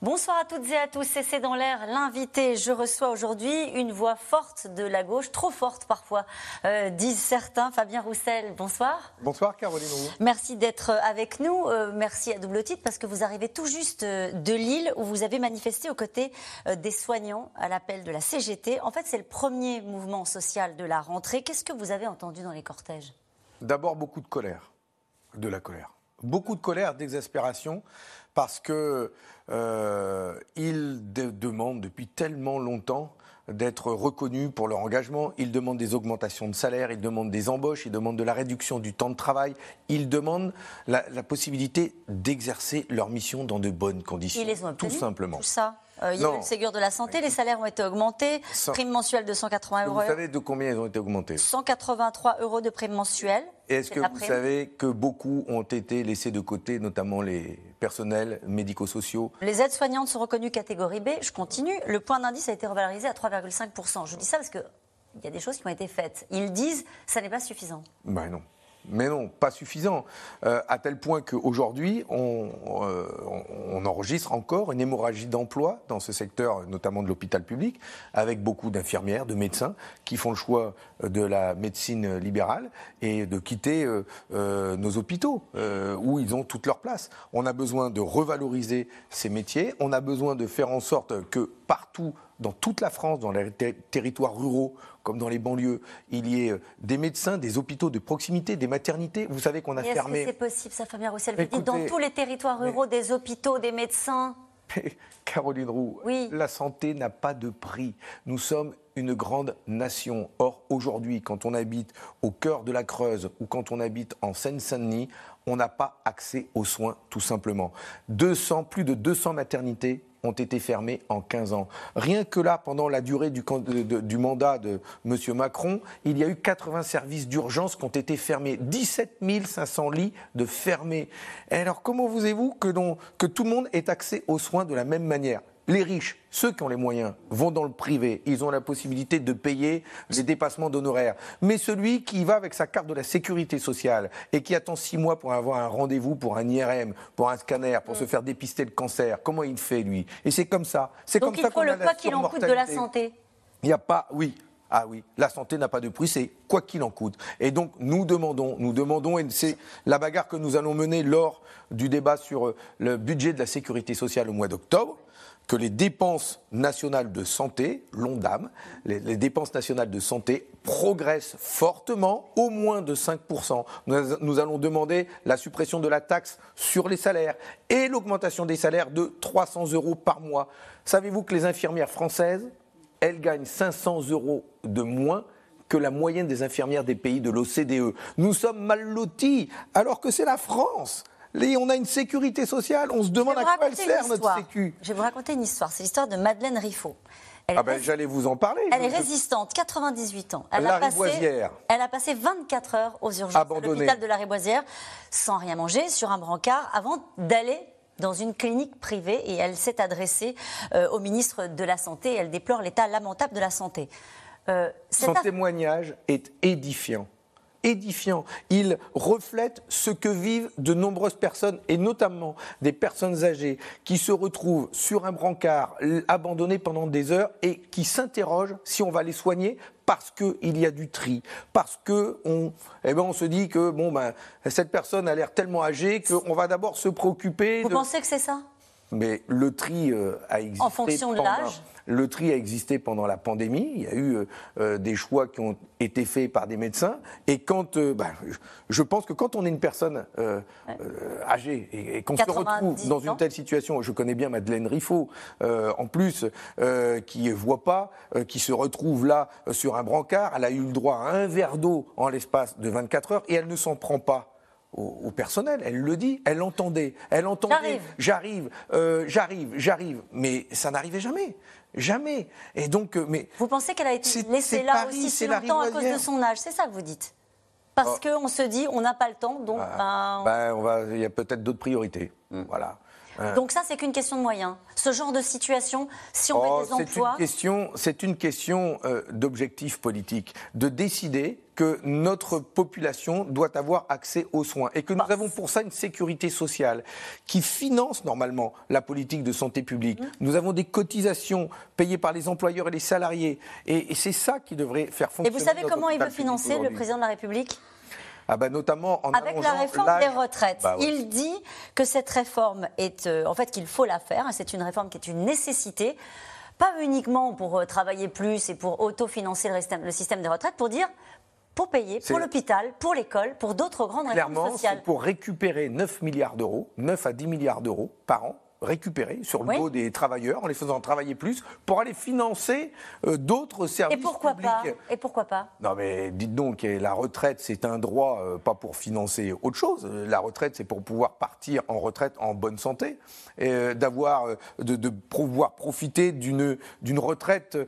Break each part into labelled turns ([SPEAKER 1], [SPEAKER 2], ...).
[SPEAKER 1] Bonsoir à toutes et à tous, c'est dans l'air l'invité. Je reçois aujourd'hui une voix forte de la gauche, trop forte parfois, euh, disent certains. Fabien Roussel, bonsoir.
[SPEAKER 2] Bonsoir Caroline.
[SPEAKER 1] Merci d'être avec nous. Euh, merci à double titre parce que vous arrivez tout juste euh, de Lille où vous avez manifesté aux côtés des soignants à l'appel de la CGT. En fait, c'est le premier mouvement social de la rentrée. Qu'est-ce que vous avez entendu dans les cortèges?
[SPEAKER 2] D'abord beaucoup de colère, de la colère. Beaucoup de colère, d'exaspération parce que euh, ils demandent depuis tellement longtemps d'être reconnus pour leur engagement. Ils demandent des augmentations de salaire, ils demandent des embauches, ils demandent de la réduction du temps de travail, ils demandent la, possibilité d'exercer leur mission dans de bonnes conditions.
[SPEAKER 1] Ils les ont
[SPEAKER 2] tout simplement.
[SPEAKER 1] Tout ça. Euh, il y a eu le Ségur de la santé, les salaires ont été augmentés, prime mensuelle de 180 euros.
[SPEAKER 2] Vous savez de combien ils ont été augmentés
[SPEAKER 1] 183 euros de prime mensuelle.
[SPEAKER 2] Est-ce que vous savez que beaucoup ont été laissés de côté, notamment les personnels médico-sociaux?
[SPEAKER 1] Les aides-soignantes sont reconnues catégorie B. Je continue. Le point d'indice a été revalorisé à 3,5%. Je dis ça parce qu'il y a des choses qui ont été faites. Ils disent que ça n'est pas suffisant.
[SPEAKER 2] Ben non. Mais non, pas suffisant. Euh, à tel point qu'aujourd'hui, on, euh, on, enregistre encore une hémorragie d'emploi dans ce secteur, notamment de l'hôpital public, avec beaucoup d'infirmières, de médecins qui font le choix de la médecine libérale et de quitter euh, nos hôpitaux, où ils ont toute leur place. On a besoin de revaloriser ces métiers, on a besoin de faire en sorte que partout dans toute la France, dans les territoires ruraux comme dans les banlieues, il y ait euh, des médecins, des hôpitaux de proximité, des maternités. Vous savez qu'on a fermé.
[SPEAKER 1] Est-ce que c'est possible, ça, Fabien Roussel Vous dites dans tous les territoires ruraux, des hôpitaux, des médecins
[SPEAKER 2] Caroline Roux,
[SPEAKER 1] oui.
[SPEAKER 2] la santé n'a pas de prix. Nous sommes une grande nation. Or, aujourd'hui, quand on habite au cœur de la Creuse ou quand on habite en Seine-Saint-Denis, on n'a pas accès aux soins, tout simplement. 200, plus de 200 maternités ont été fermés en 15 ans. Rien que là, pendant la durée du, mandat de M. Macron, il y a eu 80 services d'urgence qui ont été fermés, 17 500 lits de fermés. Alors comment voulez-vous que, que tout le monde ait accès aux soins de la même manière? Les riches, ceux qui ont les moyens, vont dans le privé. Ils ont la possibilité de payer les dépassements d'honoraires. Mais celui qui va avec sa carte de la sécurité sociale et qui attend six mois pour avoir un rendez-vous pour un IRM, pour un scanner, pour se faire dépister le cancer, comment il fait, lui? Et c'est comme ça. C'est comme
[SPEAKER 1] il
[SPEAKER 2] ça
[SPEAKER 1] faut le quoi qu'il en coûte de la santé.
[SPEAKER 2] Il n'y a pas, oui, ah oui, la santé n'a pas de prix, c'est quoi qu'il en coûte. Et donc nous demandons, nous demandons, et c'est la bagarre que nous allons mener lors du débat sur le budget de la sécurité sociale au mois d'octobre, que les dépenses nationales de santé, l'ONDAM, les, les, dépenses nationales de santé progressent fortement, au moins de 5%. Nous, allons demander la suppression de la taxe sur les salaires et l'augmentation des salaires de 300 euros par mois. Savez-vous que les infirmières françaises, elles gagnent 500 euros de moins que la moyenne des infirmières des pays de l'OCDE. Nous sommes mal lotis, alors que c'est la France on a une sécurité sociale, on se demande à quoi elle sert notre sécu.
[SPEAKER 1] Je vais vous raconter une histoire, c'est l'histoire de Madeleine Riffaut.
[SPEAKER 2] ah ben, j'allais vous en parler.
[SPEAKER 1] Elle est résistante, 98 ans. Elle
[SPEAKER 2] la
[SPEAKER 1] a, passé, elle a passé 24 heures aux urgences de l'hôpital de la Riboisière sans rien manger, sur un brancard, avant d'aller dans une clinique privée et elle s'est adressée euh, au ministre de la Santé. Elle déplore l'état lamentable de la santé.
[SPEAKER 2] Euh, Son témoignage est édifiant édifiant. Il reflète ce que vivent de nombreuses personnes, et notamment des personnes âgées, qui se retrouvent sur un brancard abandonné pendant des heures et qui s'interrogent si on va les soigner parce qu'il y a du tri, parce que on, eh ben on se dit que bon ben cette personne a l'air tellement âgée qu'on va d'abord se préoccuper.
[SPEAKER 1] Vous pensez que c'est ça?
[SPEAKER 2] Mais le tri euh, a existé.
[SPEAKER 1] En fonction de l'âge
[SPEAKER 2] le tri a existé pendant la pandémie. Il y a eu euh, euh, des choix qui ont été faits par des médecins. Et quand, euh, bah, je pense que quand on est une personne âgée et, qu'on se retrouve dans une telle situation, je connais bien Madeleine Riffaut, en plus, qui voit pas, qui se retrouve là sur un brancard. Elle a eu le droit à un verre d'eau en l'espace de 24 heures et elle ne s'en prend pas au, personnel. Elle le dit, elle l'entendait. Elle entendait. J'arrive, j'arrive, j'arrive. Mais ça n'arrivait jamais. Jamais. Et donc, euh, mais
[SPEAKER 1] vous pensez qu'elle a été laissée là aussi si longtemps à cause de son âge C'est ça que vous dites? Parce oh. qu'on se dit, on n'a pas le temps, donc.
[SPEAKER 2] Bah, ben, ben, on va. Il y a peut-être d'autres priorités. Hmm. Voilà.
[SPEAKER 1] Donc ça, c'est qu'une question de moyens. Ce genre de situation, si on met oh, des emplois...
[SPEAKER 2] C'est une question, euh, d'objectif politique, de décider que notre population doit avoir accès aux soins et que nous bah. avons pour ça une sécurité sociale qui finance normalement la politique de santé publique. Mmh. Nous avons des cotisations payées par les employeurs et les salariés et, c'est ça qui devrait faire fonctionner.
[SPEAKER 1] Et vous savez comment il veut financer le président de la République?
[SPEAKER 2] Ah bah notamment en
[SPEAKER 1] Avec la réforme des retraites. Bah il dit que cette réforme est, euh, en fait, qu'il faut la faire. C'est une réforme qui est une nécessité pas uniquement pour euh, travailler plus et pour autofinancer le, le système des retraites, pour dire pour payer pour l'hôpital, pour l'école, pour d'autres grandes réformes sociales.
[SPEAKER 2] c'est pour récupérer 9 milliards d'euros, 9 à 10 milliards d'euros par an récupérer sur le dos des travailleurs en les faisant travailler plus pour aller financer euh, d'autres services
[SPEAKER 1] Et pourquoi pas Et pourquoi pas
[SPEAKER 2] Non mais dites donc, la retraite c'est un droit euh, pas pour financer autre chose. La retraite c'est pour pouvoir partir en retraite en bonne santé euh, d'avoir de, pouvoir profiter d'une d'une retraite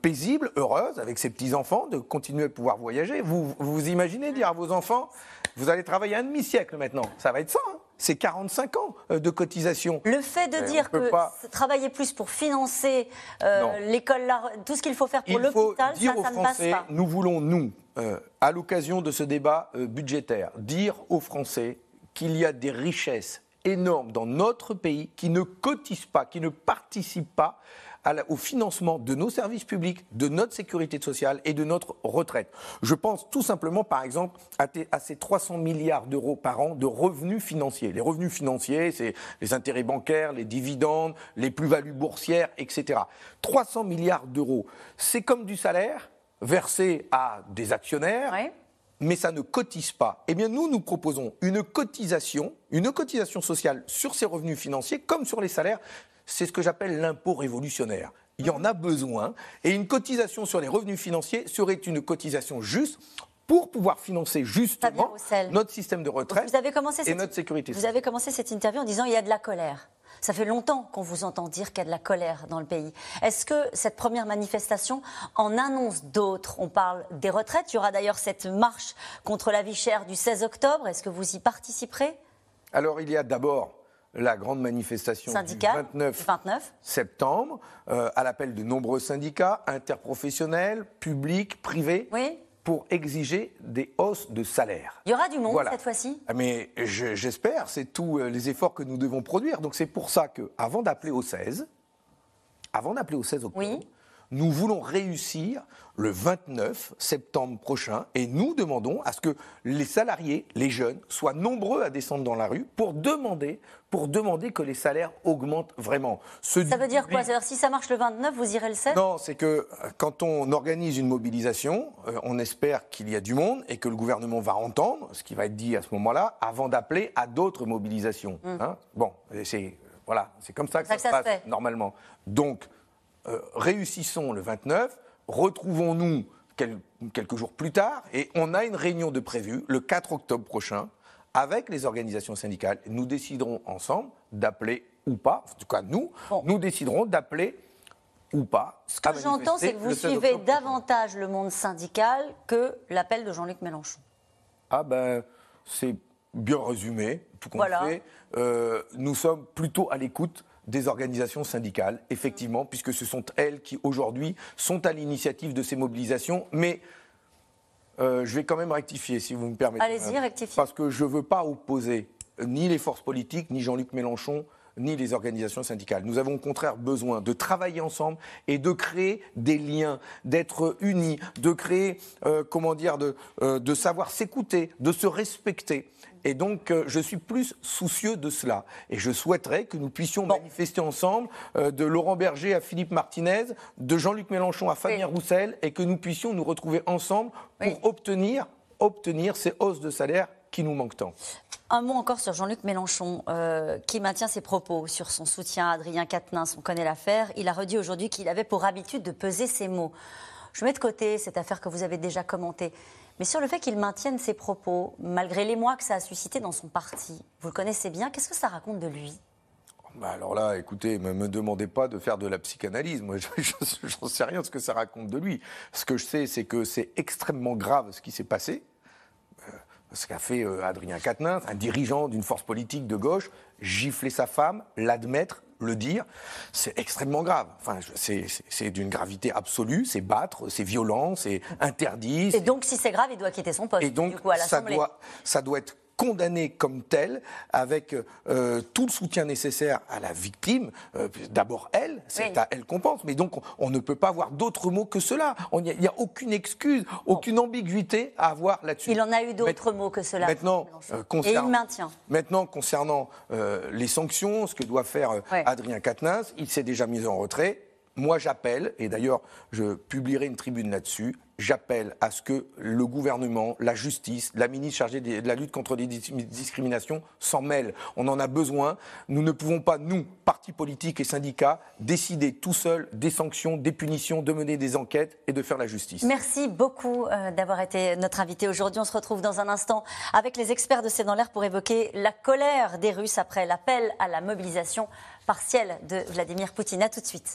[SPEAKER 2] paisible, heureuse avec ses petits enfants, de continuer à pouvoir voyager. Vous vous imaginez dire à vos enfants, vous allez travailler un demi siècle maintenant, ça va être ça. Hein c'est 45 ans euh, de cotisation.
[SPEAKER 1] Le fait de dire que travailler plus pour financer euh, l'école, tout ce qu'il faut faire pour l'hôpital, ça, ça ne passe pas.
[SPEAKER 2] Nous voulons, nous, euh, à l'occasion de ce débat budgétaire, dire aux Français qu'il y a des richesses énormes dans notre pays qui ne cotisent pas, qui ne participent pas au financement de nos services publics, de notre sécurité sociale et de notre retraite. Je pense tout simplement, par exemple, à, ces 300 milliards d'euros par an de revenus financiers. Les revenus financiers, c'est les intérêts bancaires, les dividendes, les plus-values boursières, etc. 300 milliards d'euros, c'est comme du salaire versé à des actionnaires. mais ça ne cotise pas. Eh bien, nous, nous proposons une cotisation, une cotisation sociale sur ces revenus financiers comme sur les salaires c'est ce que j'appelle l'impôt révolutionnaire. Il y en a besoin et une cotisation sur les revenus financiers serait une cotisation juste pour pouvoir financer justement notre système de retraite et notre sécurité.
[SPEAKER 1] Vous avez commencé cette interview en disant il y a de la colère. Ça fait longtemps qu'on vous entend dire qu'il y a de la colère dans le pays. Est-ce que cette première manifestation en annonce d'autres? On parle des retraites. Il y aura d'ailleurs cette marche contre la vie chère du 16 octobre. Est-ce que vous y participerez?
[SPEAKER 2] Alors il y a d'abord la grande manifestation du 29, septembre, euh, à l'appel de nombreux syndicats, interprofessionnels, publics, privés. Pour exiger des hausses de salaire.
[SPEAKER 1] Il y aura du monde cette fois-ci?
[SPEAKER 2] Ah, Mais j'espère, c'est tous euh, les efforts que nous devons produire. Donc c'est pour ça que, avant d'appeler au 16, avant d'appeler au 16 octobre, nous voulons réussir le 29 septembre prochain et nous demandons à ce que les salariés, les jeunes, soient nombreux à descendre dans la rue pour demander, pour demander que les salaires augmentent vraiment.
[SPEAKER 1] ça veut dire quoi? C'est-à-dire si ça marche le 29, vous irez le 7
[SPEAKER 2] Non, c'est que euh, quand on organise une mobilisation, euh, on espère qu'il y a du monde et que le gouvernement va entendre ce qui va être dit à ce moment-là avant d'appeler à d'autres mobilisations. Hum. Hein. bon, c'est voilà, c'est comme ça que ça, se passe normalement. Donc euh, réussissons le 29, retrouvons-nous quelques jours plus tard, et on a une réunion de prévue le 4 octobre prochain avec les organisations syndicales. Nous déciderons ensemble d'appeler ou pas, en tout cas nous, nous déciderons d'appeler ou pas.
[SPEAKER 1] Ce que j'entends, c'est que vous suivez davantage le monde syndical que l'appel de Jean-Luc Mélenchon.
[SPEAKER 2] Ah ben, c'est bien résumé, tout compte fait. Euh, nous sommes plutôt à l'écoute des organisations syndicales, effectivement, puisque ce sont elles qui, aujourd'hui, sont à l'initiative de ces mobilisations. Mais euh, je vais quand même rectifier, si vous me permettez.
[SPEAKER 1] Allez-y, rectifiez.
[SPEAKER 2] Parce que je ne veux pas opposer ni les forces politiques, ni Jean-Luc Mélenchon, ni les organisations syndicales. Nous avons au contraire besoin de travailler ensemble et de créer des liens, d'être unis, de créer, euh, comment dire, de, euh, de savoir s'écouter, de se respecter. Et donc, euh, je suis plus soucieux de cela. Et je souhaiterais que nous puissions manifester ensemble, euh, de Laurent Berger à Philippe Martinez, de Jean-Luc Mélenchon à Fabien Roussel, et que nous puissions nous retrouver ensemble pour obtenir, obtenir ces hausses de salaire qui nous manquent tant.
[SPEAKER 1] Un mot encore sur Jean-Luc Mélenchon, euh, qui maintient ses propos sur son soutien à Adrien Quatennens. On connaît l'affaire. Il a redit aujourd'hui qu'il avait pour habitude de peser ses mots. Je mets de côté cette affaire que vous avez déjà commentée. Mais sur le fait qu'il maintienne ses propos, malgré les mois que ça a suscité dans son parti, vous le connaissez bien, qu'est-ce que ça raconte de lui?
[SPEAKER 2] Bah alors là, écoutez, ne me demandez pas de faire de la psychanalyse. Moi, j'en sais rien de ce que ça raconte de lui. Ce que je sais, c'est que c'est extrêmement grave ce qui s'est passé. Ce qu'a fait euh, Adrien Quatennens, un dirigeant d'une force politique de gauche, gifler sa femme, l'admettre, le dire, c'est extrêmement grave. Enfin, c'est d'une gravité absolue, c'est battre, c'est violent, c'est interdit.
[SPEAKER 1] Et donc, si c'est grave, il doit quitter son poste.
[SPEAKER 2] Et donc, ça, doit, ça doit être condamné comme tel, avec euh, tout le soutien nécessaire à la victime. Euh, d'abord elle, c'est à elle qu'on pense. Mais donc on, ne peut pas avoir d'autres mots que cela. Il n'y a, aucune excuse, aucune ambiguïté à avoir là-dessus.
[SPEAKER 1] Il en a eu d'autres mots que cela.
[SPEAKER 2] Maintenant,
[SPEAKER 1] euh, Et il maintient.
[SPEAKER 2] Maintenant, concernant les sanctions, ce que doit faire Adrien Quatennens, il s'est déjà mis en retrait. Moi, j'appelle, et d'ailleurs, je publierai une tribune là-dessus, j'appelle à ce que le gouvernement, la justice, la ministre chargée de la lutte contre les discriminations s'en mêlent. On en a besoin. Nous ne pouvons pas, nous, partis politiques et syndicats, décider tout seuls des sanctions, des punitions, de mener des enquêtes et de faire la justice.
[SPEAKER 1] Merci beaucoup euh, d'avoir été notre invité aujourd'hui. On se retrouve dans un instant avec les experts de C'est dans l'air pour évoquer la colère des Russes après l'appel à la mobilisation partielle de Vladimir Poutine. A tout de suite.